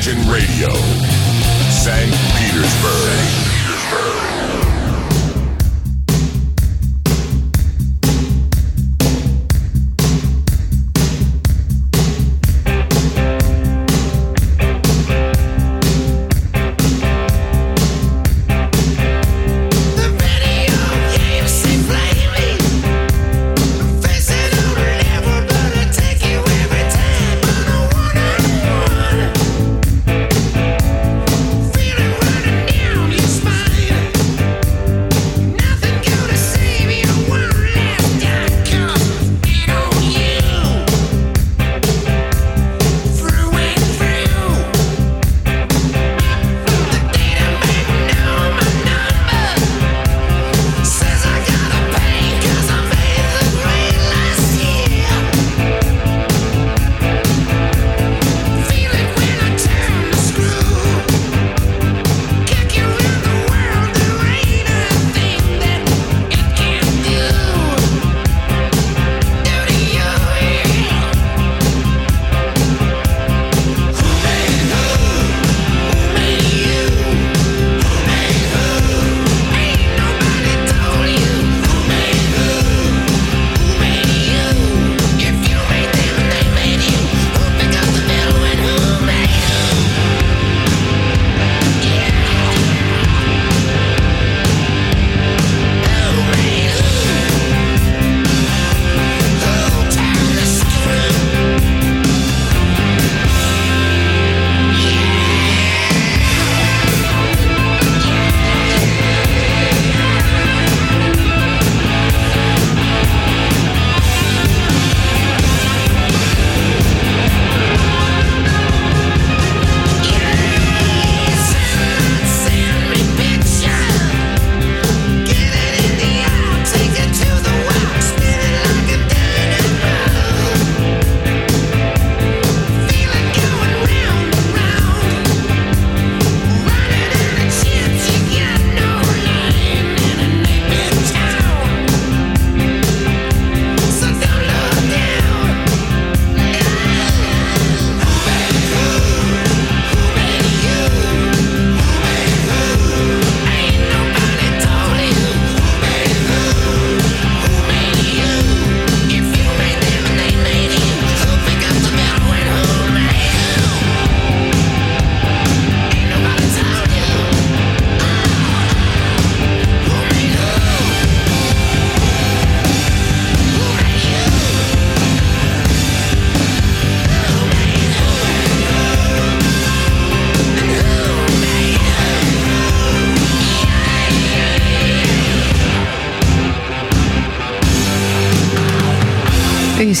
Imagine Radio, St. Petersburg.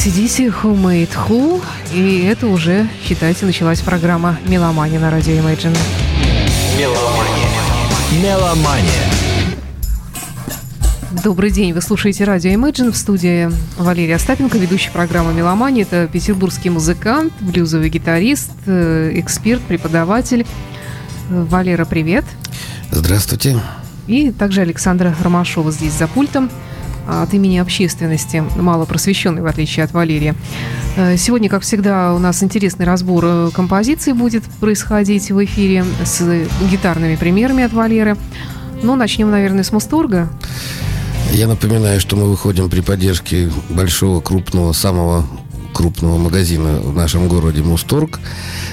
ACDC Who Made Who. И это уже, считайте, началась программа «Меломания» на радио Imagine. Меломания. Меломания. Добрый день, вы слушаете радио Imagine в студии Валерия Остапенко, ведущий программы «Меломания». Это петербургский музыкант, блюзовый гитарист, э, эксперт, преподаватель. Валера, привет. Здравствуйте. И также Александра Ромашова здесь за пультом от имени общественности, мало просвещенной, в отличие от Валерия. Э, сегодня, как всегда, у нас интересный разбор э, композиций будет происходить в эфире с гитарными примерами от Валеры. Ну, начнем, наверное, с Мусторга. Я напоминаю, что мы выходим при поддержке большого, крупного, самого крупного магазина в нашем городе Мусторг.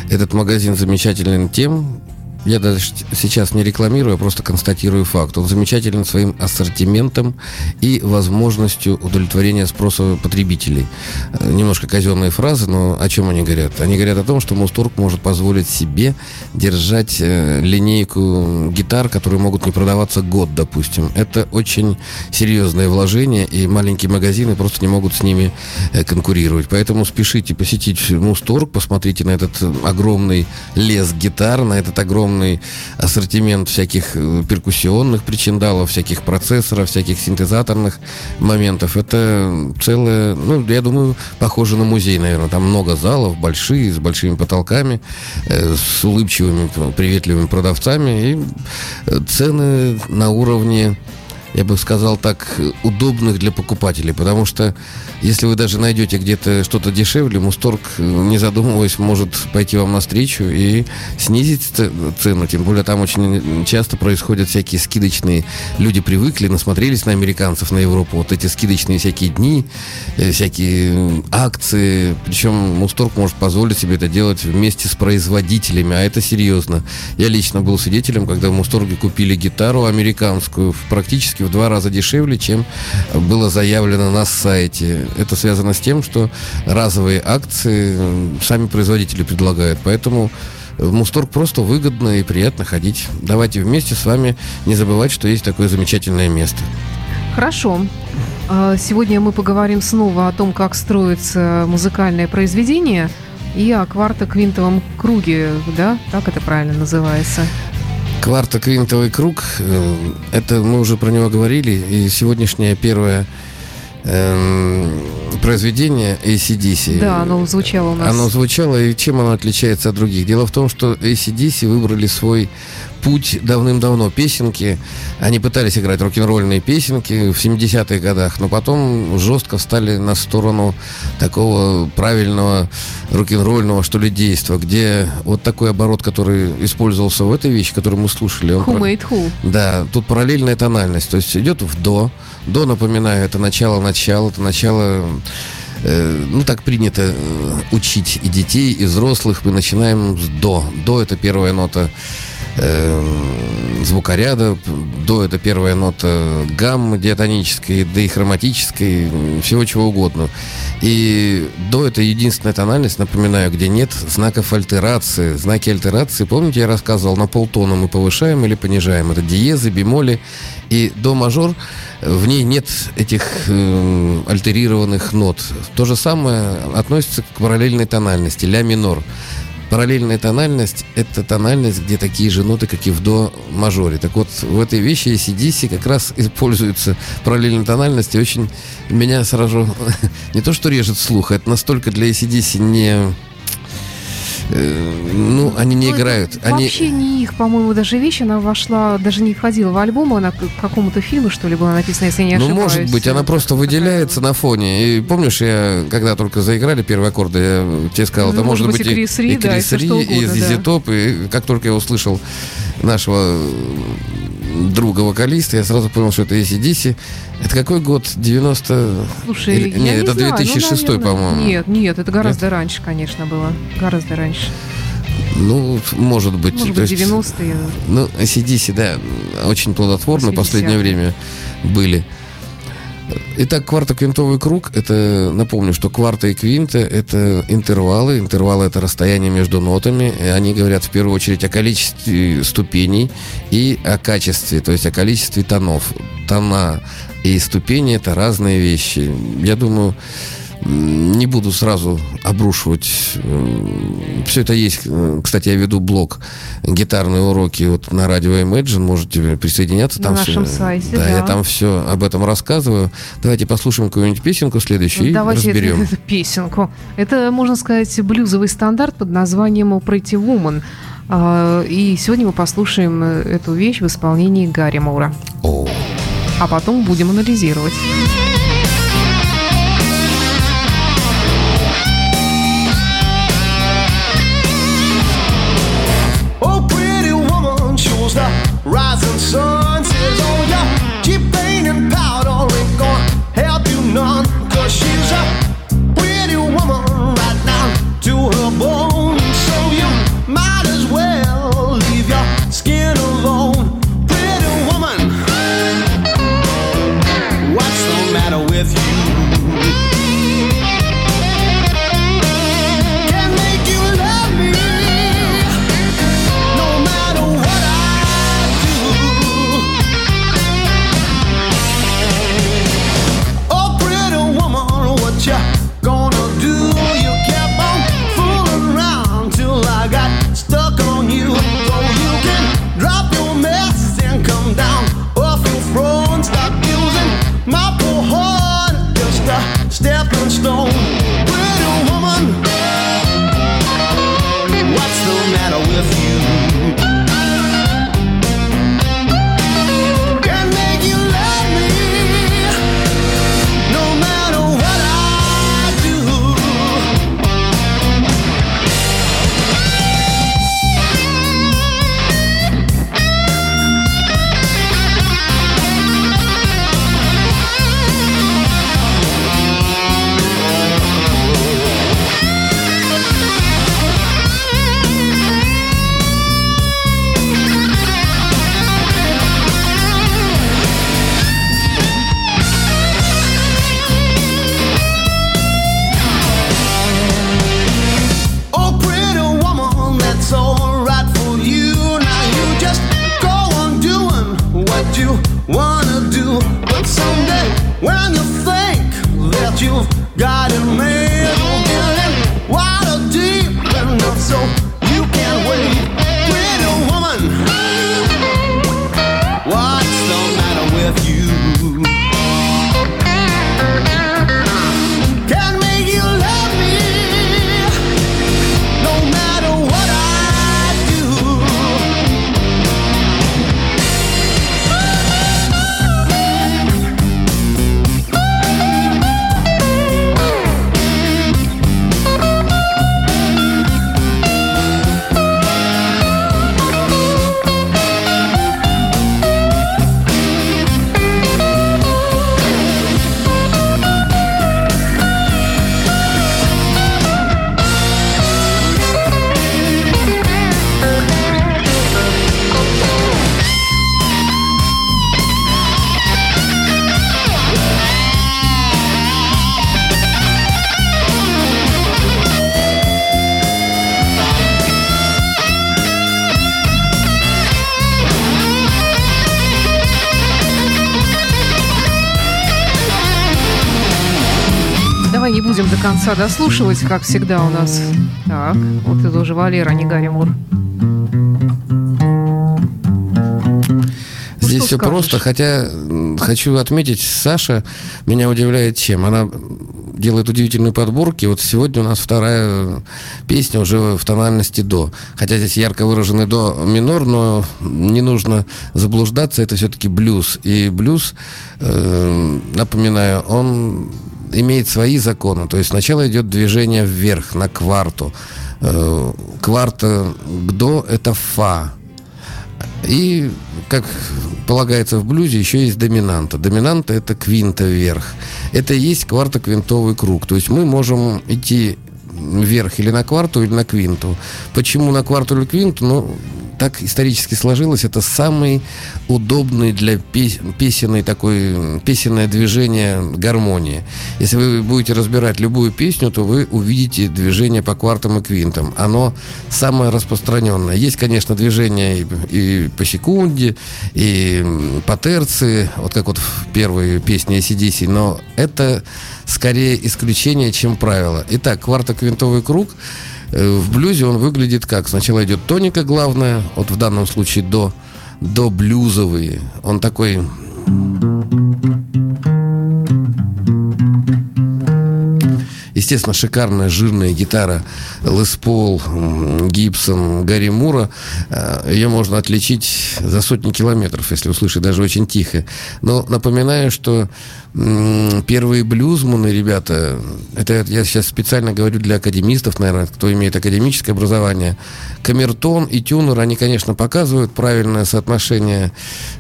Этот магазин замечателен тем, я даже сейчас не рекламирую, а просто констатирую факт. Он замечателен своим ассортиментом и возможностью удовлетворения спроса потребителей. Э, немножко казенные фразы, но о чем они говорят? Они говорят о том, что Мусторг может позволить себе держать э, линейку гитар, которые могут не продаваться год, допустим. Это очень серьезное вложение, и маленькие магазины просто не могут с ними э, конкурировать. Поэтому спешите посетить Мусторг, посмотрите на этот огромный лес гитар, на этот огромный огромный ассортимент всяких э, перкуссионных причиндалов, всяких процессоров, всяких синтезаторных моментов. Это целое, ну, я думаю, похоже на музей, наверное. Там много залов, большие, с большими потолками, э, с улыбчивыми, приветливыми продавцами. И э, цены на уровне я бы сказал так, удобных для покупателей, потому что Если вы даже найдете где-то что-то дешевле, Мусторг, не задумываясь, может пойти вам навстречу и снизить цену. Тем более там очень часто происходят всякие скидочные. Люди привыкли, насмотрелись на американцев, на Европу. Вот эти скидочные всякие дни, э, всякие акции. Причем Мусторг может позволить себе это делать вместе с производителями, а это серьезно. Я лично был свидетелем, когда в Мусторге купили гитару американскую практически в два раза дешевле, чем было заявлено на сайте. Это связано с тем, что разовые акции сами производители предлагают. Поэтому в Мусторг просто выгодно и приятно ходить. Давайте вместе с вами не забывать, что есть такое замечательное место. Хорошо. А, сегодня мы поговорим снова о том, как строится музыкальное произведение и о квартоквинтовом круге, да? Так это правильно называется? Квартоквинтовый круг, э, это мы уже про него говорили, и сегодняшняя первая эм, произведение ACDC. Да, оно звучало у нас. Оно звучало, и чем оно отличается от других? Дело в том, что ACDC выбрали свой путь давным-давно. Песенки, они пытались играть рок-н-ролльные песенки в 70-х годах, но потом жестко встали на сторону такого правильного рок-н-ролльного, что ли, действа, где вот такой оборот, который использовался в этой вещи, которую мы слушали. Он who made who? Да, тут параллельная тональность, то есть идет в до. До, напоминаю, это начало-начало, это начало э, ну, так принято э, учить и детей, и взрослых. Мы начинаем с до. До это первая нота э, звукоряда. До это первая нота гаммы диатонической, да и хроматической, всего чего угодно. И до это единственная тональность, напоминаю, где нет знаков альтерации. Знаки альтерации, помните, я рассказывал, на полтона мы повышаем или понижаем. Это диезы, бемоли и до мажор. В ней нет этих э, альтерированных нот. То же самое относится к параллельной тональности, ля минор. Параллельная тональность – это тональность, где такие же ноты, как и в до мажоре. Так вот, в этой вещи ACDC как раз используется параллельная тональность, и очень меня сразу не то что режет слух, это настолько для ACDC не ну, они не ну, играют. Они... Вообще не их, по-моему, даже вещь. Она вошла, даже не входила в альбом, она к какому-то фильму, что ли, была написана, если я не ошибаюсь. Ну, может быть, она просто выделяется на фоне. И помнишь, я, когда только заиграли первые аккорды, я тебе сказал, это может, быть, и Крис Ри, и, Крис Ри, и Зизи Топ, и как только я услышал нашего друга-вокалиста, я сразу понял, что это ACDC. Это какой год? 90... Слушай, Или... Нет, не это знаю. 2006, ну, по-моему. Нет, нет, это гораздо нет? раньше, конечно, было. Гораздо раньше. Ну, может быть. Может быть, 90-е. Ну, ACDC, да, очень плодотворны в последнее время были. Итак, квартоквинтовый круг, это, напомню, что кварта и квинта – это интервалы. Интервалы – это расстояние между нотами. Они говорят в первую очередь о количестве ступеней и о качестве, то есть о количестве тонов. Тона и ступени – это разные вещи. Я думаю, не буду сразу обрушивать. Все это есть. Кстати, я веду блог гитарные уроки вот на радио Imagine. Можете присоединяться. Там на нашем все, сайте, да, да. Я там все об этом рассказываю. Давайте послушаем какую-нибудь песенку следующую Давайте и разберем. Эту, эту песенку. Это, можно сказать, блюзовый стандарт под названием Pretty Woman. А, и сегодня мы послушаем эту вещь в исполнении Гарри Мура. А потом будем анализировать. Power. Будем до конца дослушивать, как всегда у нас. Так, вот это уже Валера, а не Гарри Мур. Здесь все скажешь? просто, хотя хочу отметить, Саша меня удивляет чем. Она делает удивительные подборки. Вот сегодня у нас вторая песня уже в тональности до. Хотя здесь ярко выраженный до минор, но не нужно заблуждаться, это все-таки блюз. И блюз, э, напоминаю, он имеет свои законы. То есть сначала идет движение вверх на кварту. Э, кварта до это фа. И, как полагается в блюзе, еще есть доминанта. Доминанта – это квинта вверх. Это и есть квартоквинтовый круг. То есть мы можем идти вверх или на кварту, или на квинту. Почему на кварту или квинту? Ну, так исторически сложилось, это самый удобный для песенной такой, песенное движение гармонии. Если вы будете разбирать любую песню, то вы увидите движение по квартам и квинтам. Оно самое распространенное. Есть, конечно, движение и, и по секунде, и по терции, вот как вот в первой песне ACDC, но это скорее исключение, чем правило. Итак, квартоквинтовый круг – в блюзе он выглядит как? Сначала идет тоника главная, вот в данном случае до, до блюзовый. Он такой Естественно, шикарная жирная гитара Лес Пол, Гибсон, Гарри Мура. Э, Ее можно отличить за сотни километров, если услышать, даже очень тихо. Но напоминаю, что первые блюзманы, ребята, это я сейчас специально говорю для академистов, наверное, кто имеет академическое образование. Камертон и тюнер, они, конечно, показывают правильное соотношение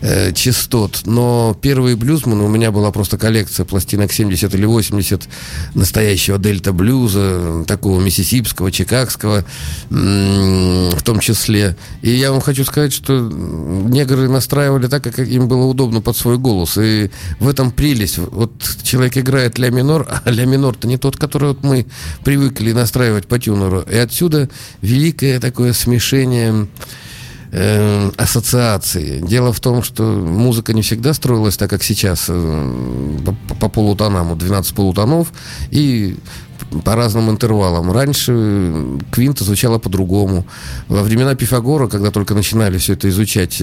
э, частот, но первые блюзманы, у меня была просто коллекция пластинок 70 или 80 настоящего дельта-блюза, такого миссисипского, чикагского, в том числе. И я вам хочу сказать, что негры настраивали так, как им было удобно под свой голос. И в этом прелесть вот человек играет ля минор, а ля минор-то не тот, который вот мы привыкли настраивать по тюнеру. И отсюда великое такое смешение э, ассоциации. Дело в том, что музыка не всегда строилась так, как сейчас, э, по, по полутонам, вот 12 полутонов, и по разным интервалам. Раньше квинта звучала по-другому. Во времена Пифагора, когда только начинали все это изучать,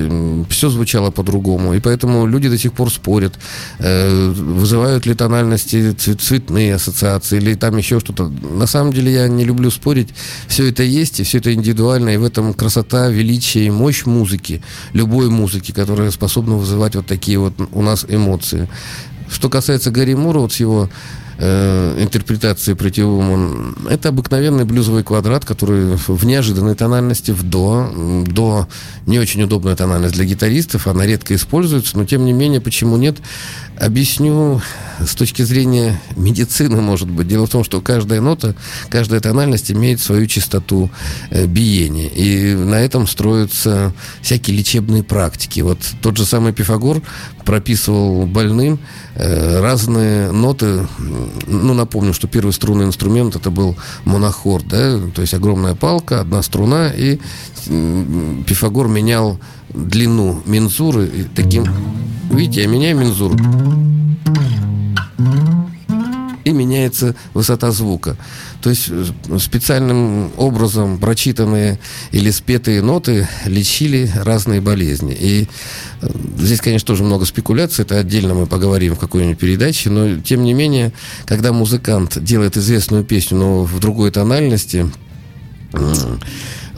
все звучало по-другому. И поэтому люди до сих пор спорят, э, вызывают ли тональности цветные ассоциации или там еще что-то. На самом деле я не люблю спорить. Все это есть, и все это индивидуально, и в этом красота, величие и мощь музыки, любой музыки, которая способна вызывать вот такие вот у нас эмоции. Что касается Гарри Мура, вот с его э, интерпретации Pretty это обыкновенный блюзовый квадрат, который в неожиданной тональности, в до. До не очень удобная тональность для гитаристов, она редко используется, но тем не менее, почему нет? Объясню с точки зрения медицины, может быть. Дело в том, что каждая нота, каждая тональность имеет свою частоту э, биения. И на этом строятся всякие лечебные практики. Вот тот же самый Пифагор прописывал больным э, разные ноты. Ну, напомню, что первый струнный инструмент это был монохорд, да, то есть огромная палка, одна струна, и Пифагор менял длину мензуры таким... Видите, я меняю мензуру и меняется высота звука. То есть э, специальным образом прочитанные или спетые ноты лечили разные болезни. И э, здесь, конечно, тоже много спекуляций, это отдельно мы поговорим в какой-нибудь передаче, но тем не менее, когда музыкант делает известную песню, но в другой тональности,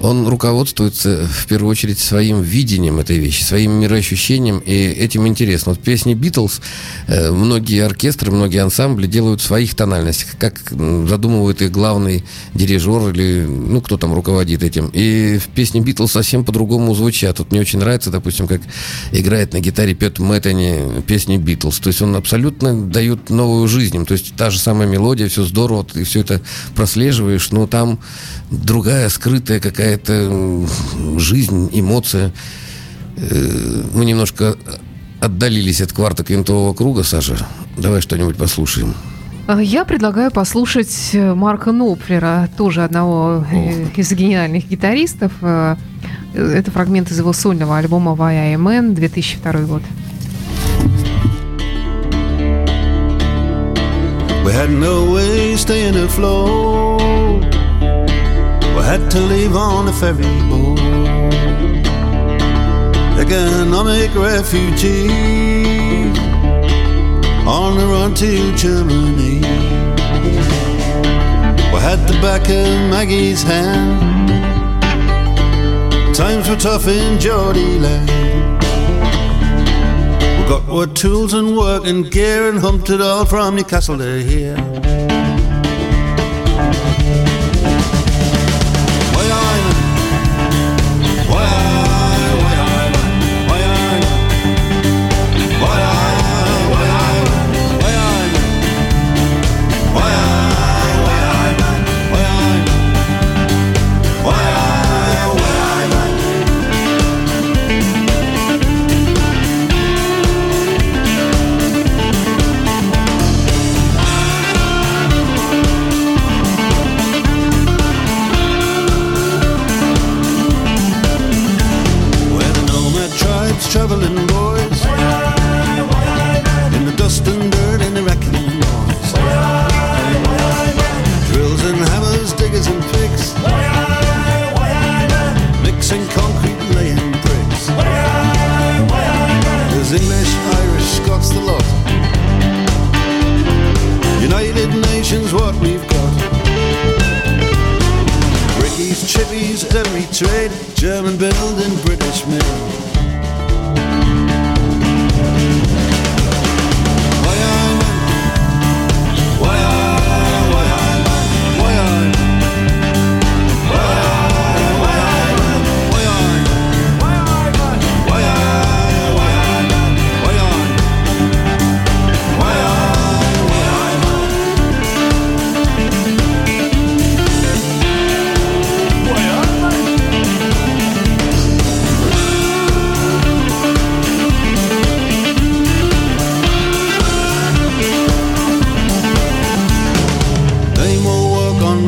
он руководствуется в первую очередь своим видением этой вещи, своим мироощущением, и этим интересно. Вот песни Битлз, э, многие оркестры, многие ансамбли делают в своих тональностях, как задумывает их главный дирижер или, ну, кто там руководит этим. И в песне Битлз совсем по-другому звучат. Вот мне очень нравится, допустим, как играет на гитаре Пет Мэттани песни Битлз. То есть он абсолютно дает новую жизнь. То есть та же самая мелодия, все здорово, ты все это прослеживаешь, но там другая скрытая какая-то жизнь, эмоция. Э, мы немножко отдалились от кварта квинтового круга, Саша. Давай что-нибудь послушаем. А, я предлагаю послушать э, Марка Нопфлера, тоже одного. Э, из гениальных гитаристов. Это фрагмент из его сольного альбома «Вая Мэн» 2002 год. We had no way staying afloat. Had to leave on a ferry boat. Economic refugee on the run to Germany. We had the back of Maggie's hand. Times were tough in Geordie land. We got our tools and work and gear and humped it all from Newcastle to here.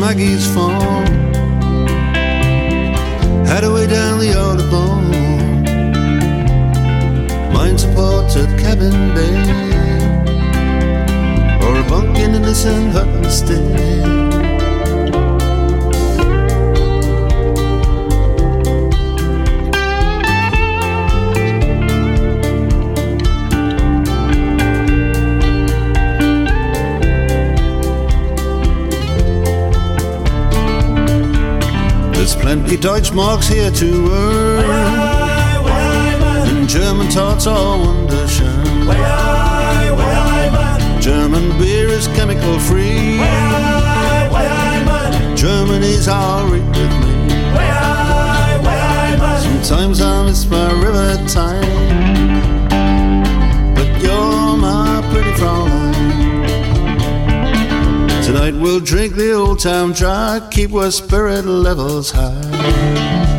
Maggie's farm? Had way down the Audubon. Mine supports at Cabin Bay. Or a bunk in the St. Hut instead. Plenty Deutschmarks here to earn. And German tarts are wunderschön. German beer is chemical free. Germany's alright with me. Sometimes I miss my river time. Tonight we'll drink the old town dry, keep our spirit levels high.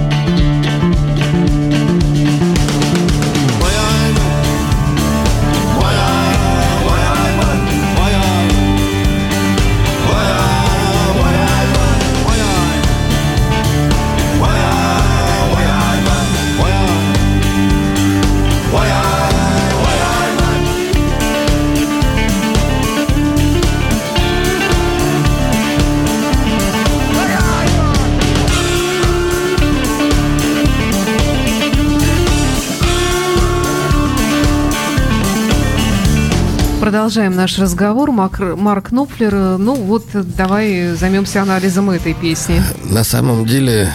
Продолжаем наш разговор. Марк Нопфлер. э, Ну вот, э, давай займемся анализом этой песни. На самом деле,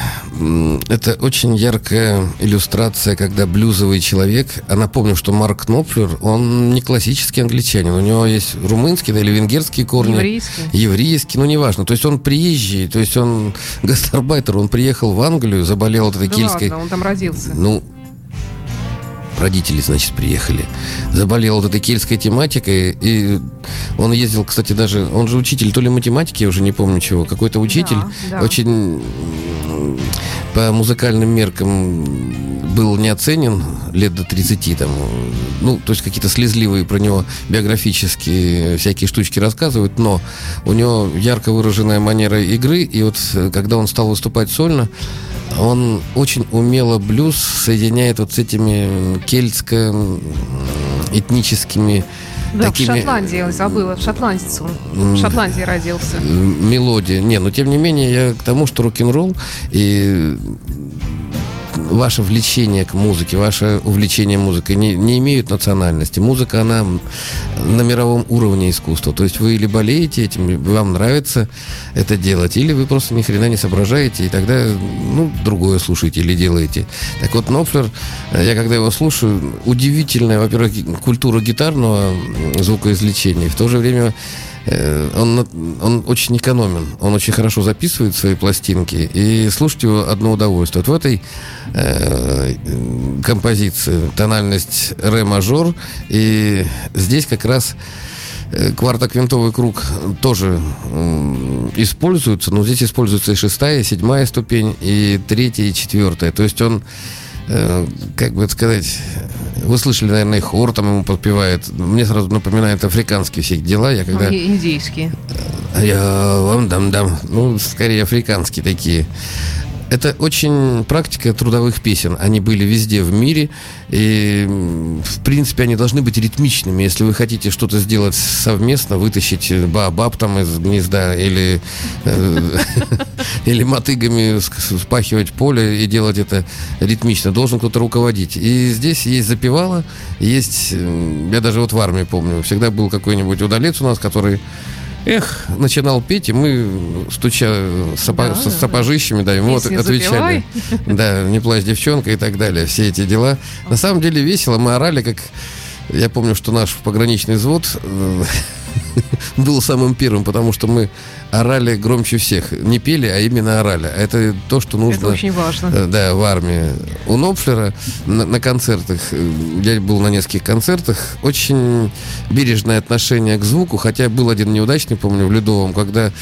это очень яркая иллюстрация, когда блюзовый человек, а напомню, что Марк Кнопфлер, он не классический англичанин, у него есть румынские да, или венгерские корни. Еврейский. Еврейский, ну неважно. То есть он приезжий, то есть он гастарбайтер, он приехал в Англию, заболел от этой Да кельтской... ладно, он там родился. Ну, родители, значит, приехали. Заболел вот этой кельтской тематикой. И он ездил, кстати, даже... Он же учитель то ли математики, я уже не помню чего. Какой-то учитель. Да, да. Очень по музыкальным меркам был не оценен лет до 30 там. Ну, то есть какие-то слезливые про него биографические всякие штучки рассказывают, но у него ярко выраженная манера игры, и вот э, когда он стал выступать сольно, он очень умело блюз соединяет вот с этими кельтско-этническими Да, такими... в Шотландии, я забыла, в Шотландец он. В Шотландии родился. мелодия. Не, но тем не менее, я к тому, что рок-н-ролл и ваше влечение к музыке, ваше увлечение музыкой не, не имеют национальности. Музыка, она на мировом уровне искусства. То есть вы или болеете этим, вам нравится это делать, или вы просто ни хрена не соображаете, и тогда, ну, другое слушаете или делаете. Так вот, Нопфлер, я когда его слушаю, удивительная, во-первых, культура гитарного звукоизвлечения, в то же время он, он очень экономен, он очень хорошо записывает свои пластинки, и слушать его одно удовольствие. Вот в этой э, композиции тональность ре мажор, и здесь как раз э, квартоквинтовый круг тоже э, используется, но здесь используется и шестая, и седьмая ступень, и третья, и четвертая. То есть он Э, как бы сказать, вы слышали, наверное, хор там ему подпевает. Мне сразу напоминает африканские все дела. Я когда... Индийские. Я вам дам дам. Ну, скорее африканские такие. Это очень практика трудовых песен. Они были везде в мире. И, в принципе, они должны быть ритмичными. Если вы хотите что-то сделать совместно, вытащить баобаб там из гнезда или, э, или мотыгами спахивать поле и делать это ритмично, должен кто-то руководить. И здесь есть запевала, есть... Я даже вот в армии помню, всегда был какой-нибудь удалец у нас, который Эх, начинал петь, и мы, стуча сапо- да, с сапожищами, да, ему вот отвечали. Да, не плачь, девчонка и так далее. Все эти дела. На самом деле весело. Мы орали, как... Я помню, что наш пограничный взвод э, был самым первым, потому что мы орали громче всех. Не пели, а именно орали. Это то, что нужно... Это очень важно. Э, да, в армии. У Нопфлера на, на концертах, э, я был на нескольких концертах, очень бережное отношение к звуку, хотя был один неудачный, помню, в Ледовом, когда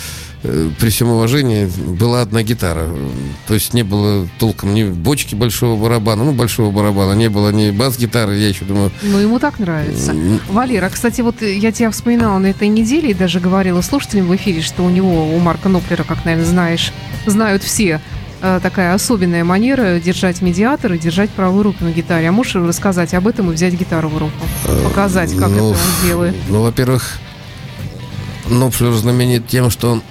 при всем уважении, была одна гитара. То есть не было толком ни бочки большого барабана, ну, большого барабана, не было ни бас-гитары, я еще думаю... Ну, ему так нравится. Валера, кстати, вот я тебя вспоминала на этой неделе и даже говорила слушателям в эфире, что у него, у Марка Ноплера, как, наверное, знаешь, знают все, э, такая особенная манера держать медиатор и держать правую руку на гитаре. А можешь рассказать об этом и взять гитару в руку? Показать, как ну, это он делает? Ну, во-первых, Нопфлер знаменит тем, что он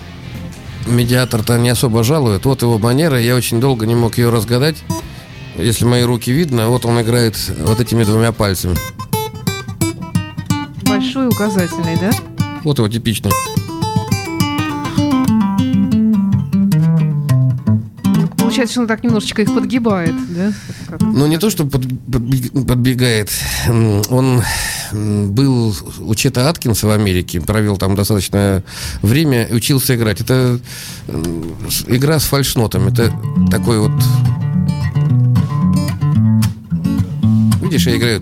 медиатор-то не особо жалует. Вот его манера, я очень долго не мог ее разгадать. Если мои руки видно, вот он играет вот этими двумя пальцами. Большой указательный, да? Вот его типичный. Получается, что он так немножечко их подгибает, да? Ну, не то, что под, подбегает. Он был у Чета Аткинса в Америке, провел там достаточное время, учился играть. Это игра с фальшнотом. Это такой вот... Видишь, я играю...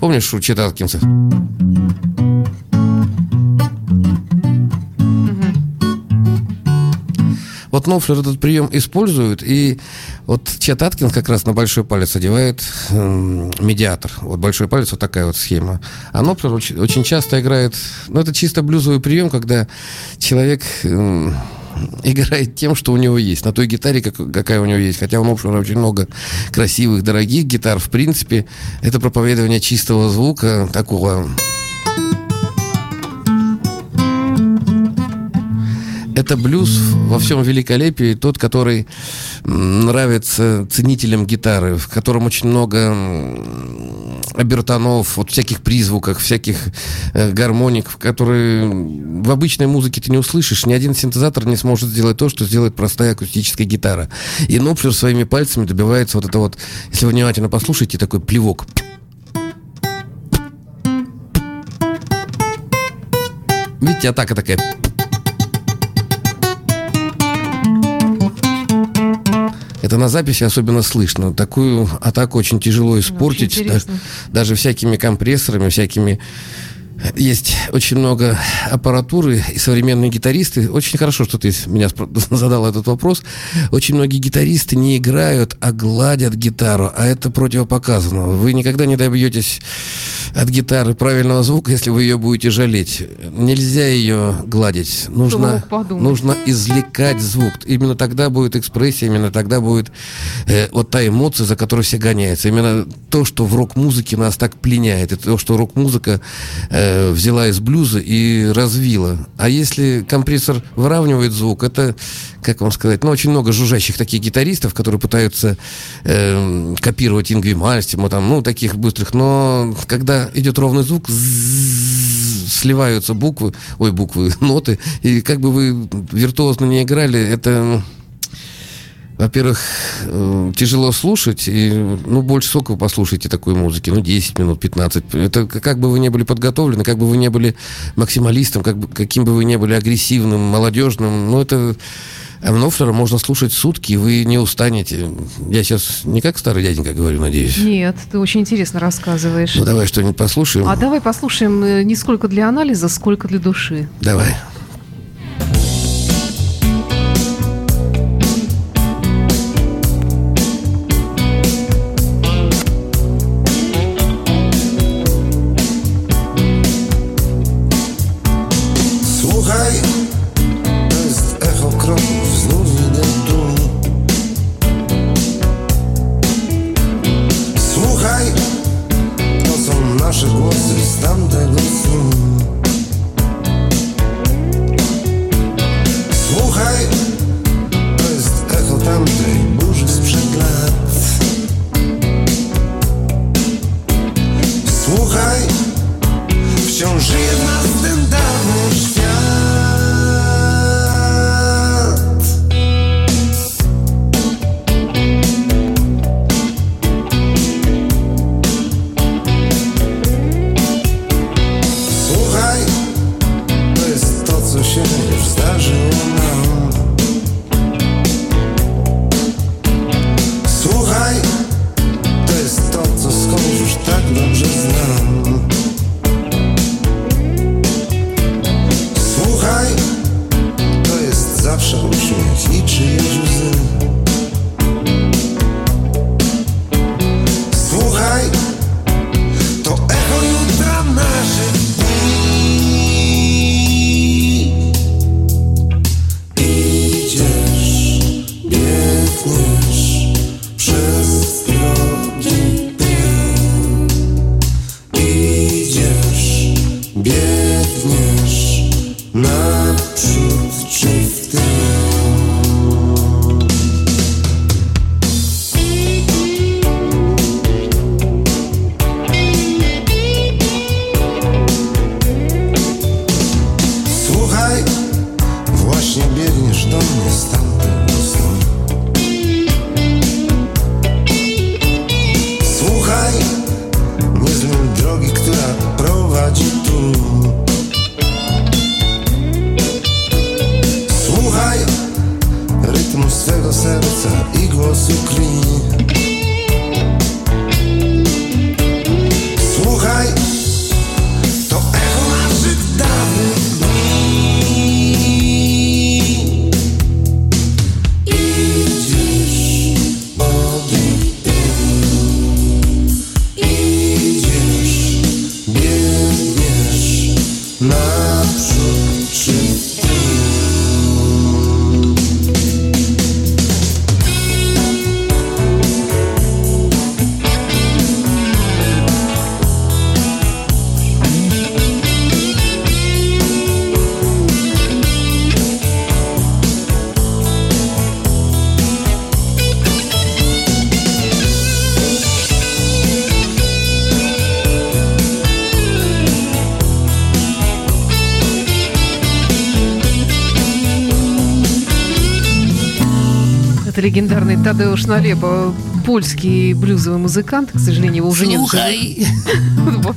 Помнишь у Чета Аткинса? Вот Нофлер этот прием использует, и вот Чет Аткинс как раз на большой палец одевает э, медиатор. Вот большой палец, вот такая вот схема. А Нофлер очень, очень часто играет, ну это чисто блюзовый прием, когда человек... Э, играет тем, что у него есть, на той гитаре, как, какая у него есть. Хотя у Нопшера очень много красивых, дорогих гитар. В принципе, это проповедование чистого звука, такого это блюз во всем великолепии, тот, который нравится ценителям гитары, в котором очень много обертонов, вот всяких призвуков, всяких э, гармоник, которые в обычной музыке ты не услышишь. Ни один синтезатор не сможет сделать то, что сделает простая акустическая гитара. И Нопфлер своими пальцами добивается вот это вот, если вы внимательно послушаете, такой плевок. Видите, атака такая. Это на записи особенно слышно. Такую атаку очень тяжело испортить. Очень даже, даже всякими компрессорами, всякими есть очень много аппаратуры, и современные гитаристы, очень хорошо, что ты меня задал этот вопрос, очень многие гитаристы не играют, а гладят гитару, а это противопоказано. Вы никогда не добьетесь от гитары правильного звука, если вы ее будете жалеть. Нельзя ее гладить. Нужно, нужно извлекать звук. Именно тогда будет экспрессия, именно тогда будет э, вот та эмоция, за которой все гоняются. Именно то, что в рок-музыке нас так пленяет, это то, что рок-музыка э, взяла из блюза и развила. А если компрессор выравнивает звук, это, как вам сказать, ну, очень много жужжащих таких гитаристов, которые пытаются э, копировать Ингви Мальстима, там, ну, таких быстрых, но когда идет ровный звук, сливаются буквы, ой, буквы, ноты, и как бы вы виртуозно не играли, это во-первых, э, тяжело слушать, и, ну, больше сока вы послушайте такой музыки, ну, 10 минут, 15. Это как бы вы не были подготовлены, как бы вы не были максималистом, как бы, каким бы вы не были агрессивным, молодежным, ну, это... Амнофлера можно слушать сутки, и вы не устанете. Я сейчас не как старый дяденька говорю, надеюсь. Нет, ты очень интересно рассказываешь. Ну, давай что-нибудь послушаем. А давай послушаем э, не сколько для анализа, сколько для души. Давай. Легендарный Тадеуш Налеба, польский блюзовый музыкант, к сожалению, его уже Слухай. нет.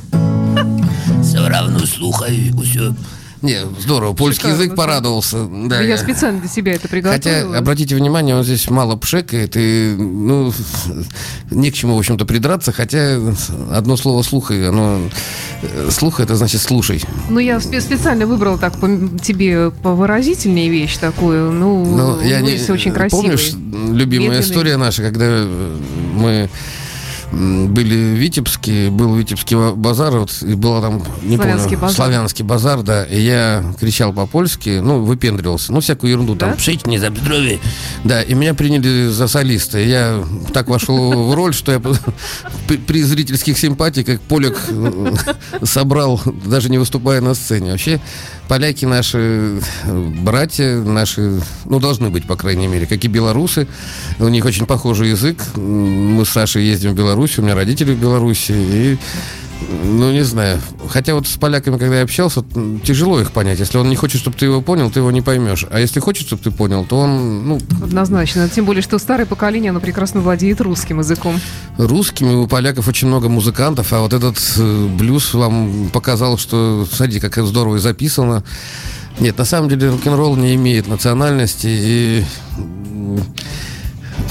Все равно слухай, все. Не, здорово. Польский Шикарно, язык да. порадовался. Да, я специально для себя это приготовила. Хотя, обратите внимание, он здесь мало пшекает, и, ну, не к чему, в общем-то, придраться, хотя одно слово слуха, оно... э, Слух, это значит слушай. Ну, я спе- специально выбрала так по- тебе повыразительнее вещь такую. Ну, Ну, я не... Очень красивый. Помнишь, любимая медленный. история наша, когда э, мы были в Витебске, был Витебский базар, вот, и была там, не Славянский помню, базар. славянский базар, да, и я кричал по-польски, ну, выпендривался, ну, всякую ерунду, Да? там, пшить, за здоровье, да, и меня приняли за солиста, и я так вошел в роль, что я при- зрительских симпатиях полек э, собрал, даже не выступая на сцене. Вообще, поляки наши братья, наши, ну, должны быть, по крайней мере, как и белорусы. У них очень похожий язык. Мы с Сашей ездим в Беларусь, у меня родители в Беларуси, и ну, не знаю. Хотя вот с поляками, когда я общался, тяжело их понять. Если он не хочет, чтобы ты его понял, ты его не поймешь. А если хочет, чтобы ты понял, то он, ну, Однозначно. Тем более, что старое поколение, оно прекрасно владеет русским языком. русскими. У поляков очень много музыкантов, а вот этот э, блюз вам показал, что, смотрите, как здорово записано. Нет, на самом деле рок-н-ролл не имеет национальности и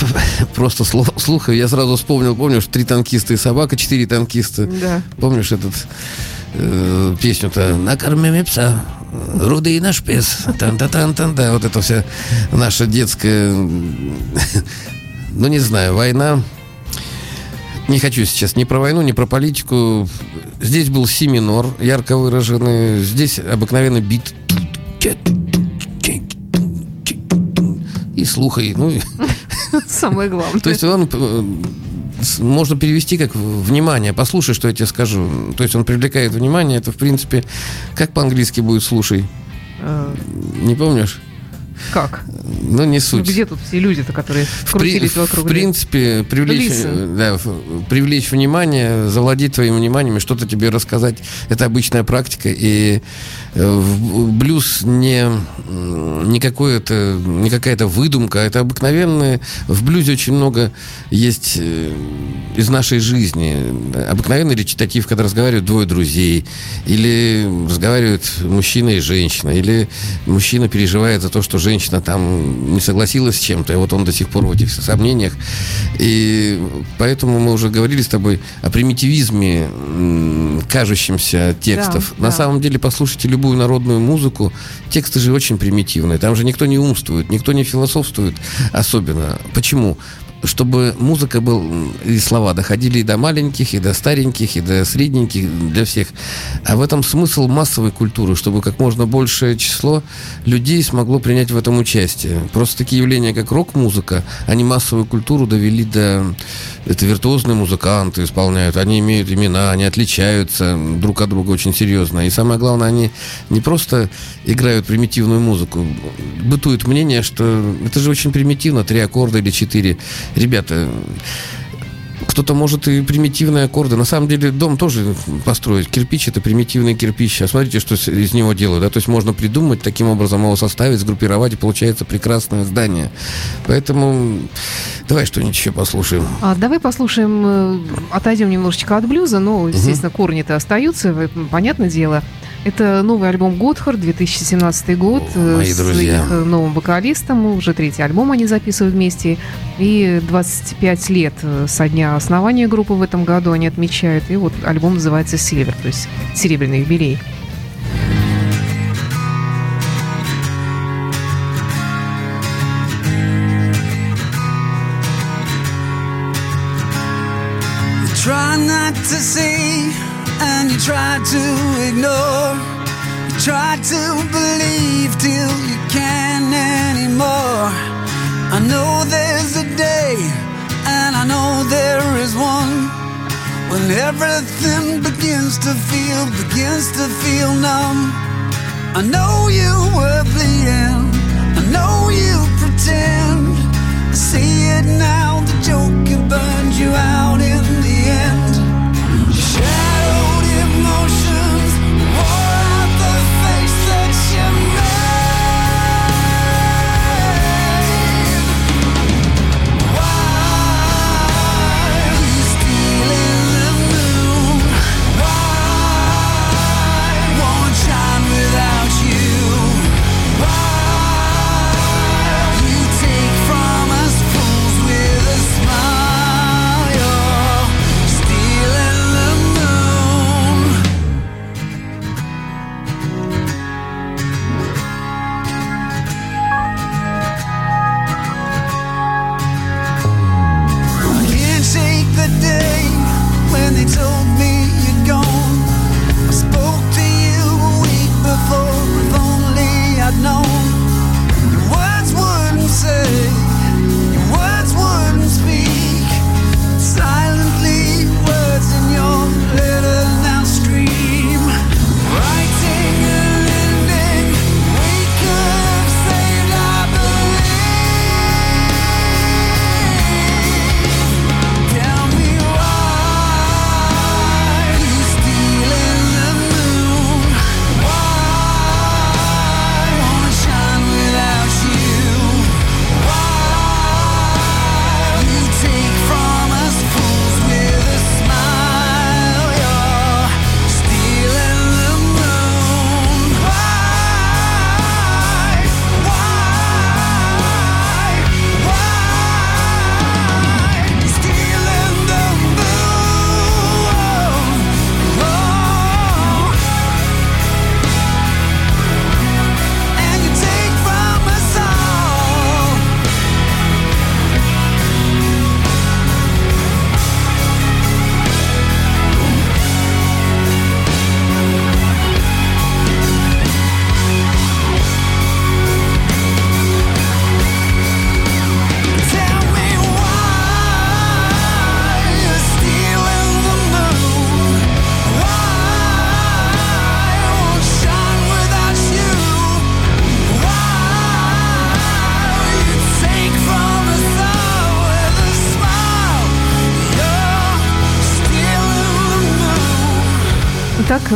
просто слуха. Я сразу вспомнил, помнишь, три танкиста и собака, четыре танкиста. Да. Помнишь этот э, песню-то «Накормим пса, руды и наш пес». Тан-та-тан-тан, да, вот это вся наша детская... Ну, не знаю, война... Не хочу сейчас ни про войну, ни про политику. Здесь был си минор, ярко выраженный. Здесь обыкновенный бит. И слухай. Ну, Самое главное. то есть он э, можно перевести как внимание. Послушай, что я тебе скажу. То есть он привлекает внимание. Это, в принципе, как по-английски будет «слушай». Э, Не помнишь? Как? Ну, не Ну, суть. где тут все люди-то, которые В, при- крутились вокруг? в принципе, привлечь, да, привлечь внимание, завладеть твоим вниманием и что-то тебе рассказать, это обычная практика. И э, в- блюз не, не, какое-то, не какая-то выдумка, это обыкновенное. В блюзе очень много есть э, из нашей жизни. Обыкновенный речитатив, когда разговаривают двое друзей, или разговаривают мужчина и женщина, или мужчина переживает за то, что женщина там не согласилась с чем-то, и вот он до сих пор в этих сомнениях. И поэтому мы уже говорили с тобой о примитивизме кажущимся текстов. Да, На да. самом деле, послушайте любую народную музыку, тексты же очень примитивные. Там же никто не умствует, никто не философствует особенно. Почему? Чтобы музыка был и слова доходили и до маленьких, и до стареньких, и до средненьких, для всех. А в этом смысл массовой культуры, чтобы как можно большее число людей смогло принять в этом участие. Просто такие явления, как рок-музыка, они массовую культуру довели до... Это виртуозные музыканты исполняют, они имеют имена, они отличаются друг от друга очень серьезно. И самое главное, они не просто играют примитивную музыку. Бытует мнение, что это же очень примитивно, три аккорда или четыре. Ребята, кто-то может и примитивные аккорды. На самом деле дом тоже построить. Кирпич это примитивный кирпич. А смотрите, что из него делают. Да? То есть можно придумать, таким образом его составить, сгруппировать, и получается прекрасное здание. Поэтому давай что-нибудь еще послушаем. А давай послушаем, э, отойдем немножечко от блюза, но, естественно, корни-то остаются, понятное дело. Это новый альбом Готхард, 2017 год, О, э, мои с друзья. их э, новым вокалистом, уже третий альбом они записывают вместе, и 25 лет э, со дня основания группы в этом году они отмечают, и вот альбом называется «Сильвер», то есть серебряный юбилей. Try to believe till you can't anymore. I know there's a day know there is one when everything begins to feel, begins to feel numb. I know you were bleeding. I know you pretend. I see it now. The joke it burned you out in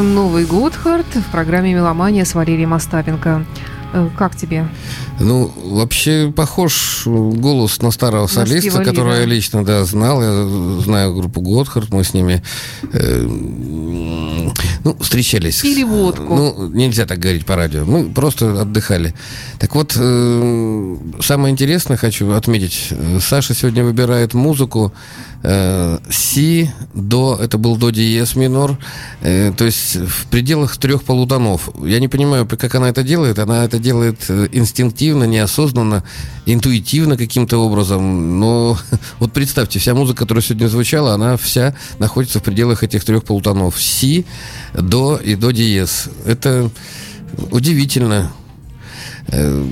Новый Готхард в программе «Меломания» с Валерием Остапенко. Э, Как тебе? Ну, вообще похож голос на старого солиста, которого я лично да, знал. Я знаю группу Готхард, мы с ними э, ну, встречались. Пили водку. Ну, нельзя так говорить по радио. Мы просто отдыхали. Так вот, э, самое интересное хочу отметить. Э, Саша сегодня выбирает музыку э, си, до, это был до диез минор, э, то есть в пределах трех полутонов. Я не понимаю, как она это делает. Она это делает э, инстинктивно, неосознанно, интуитивно каким-то образом. Но вот представьте, вся музыка, которая сегодня звучала, она вся находится в пределах этих трех полутонов. Си, до и до диез. Это удивительно. Э,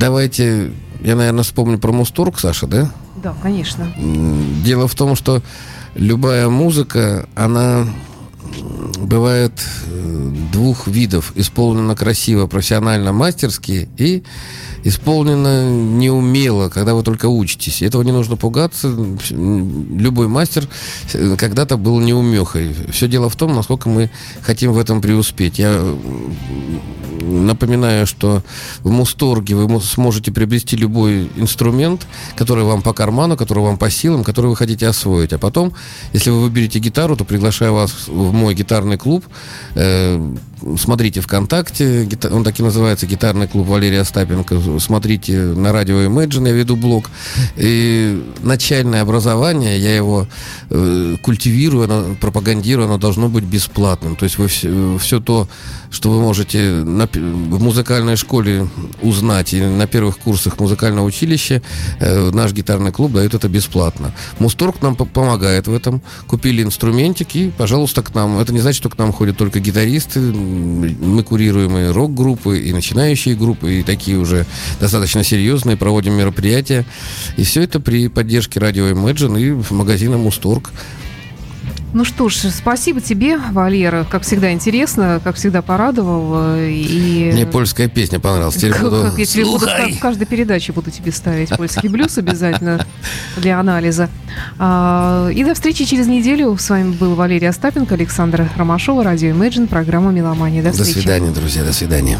Давайте, я, наверное, вспомню про Мусторг, Саша, да? Да, конечно. Дело в том, что любая музыка, она бывает э, двух видов. Исполнена красиво, профессионально, мастерски и исполнена неумело, когда вы только учитесь. Этого не нужно пугаться. Любой мастер э, когда-то был неумехой. Все дело в том, насколько мы хотим в этом преуспеть. Я напоминаю, что в Мусторге вы мо- сможете приобрести любой инструмент, который вам по карману, который вам по силам, который вы хотите освоить. А потом, если вы выберете гитару, то приглашаю вас в мой гитарный клуб. Смотрите ВКонтакте, он так и называется, гитарный клуб Валерия Остапенко. Смотрите на радио Imagine, я веду блог. И начальное образование, я его э, культивирую, оно, пропагандирую, оно должно быть бесплатным. То есть вы все, то, что вы можете на в музыкальной школе узнать и на первых курсах музыкального училища, э, наш гитарный клуб дает это бесплатно. Мусторг нам по- помогает в этом. Купили инструментик и, пожалуйста, к нам. Это не значит, что к нам ходят только гитаристы. Мы курируем и рок-группы, и начинающие группы, и такие уже достаточно серьезные. Проводим мероприятия. И все это при поддержке радио Imagine и магазина Мусторг. Ну что ж, спасибо тебе, Валера. Как всегда интересно, как всегда порадовал. э, И... Мне польская песня понравилась. Теперь Как- буду как я тебе буду в каждой передаче буду тебе ставить польский блюз обязательно для анализа. А, И до встречи через неделю. С вами был Валерий Остапенко, Александра Ромашова, радио Imagine, программа «Меломания». До До встречи. свидания, друзья, до свидания.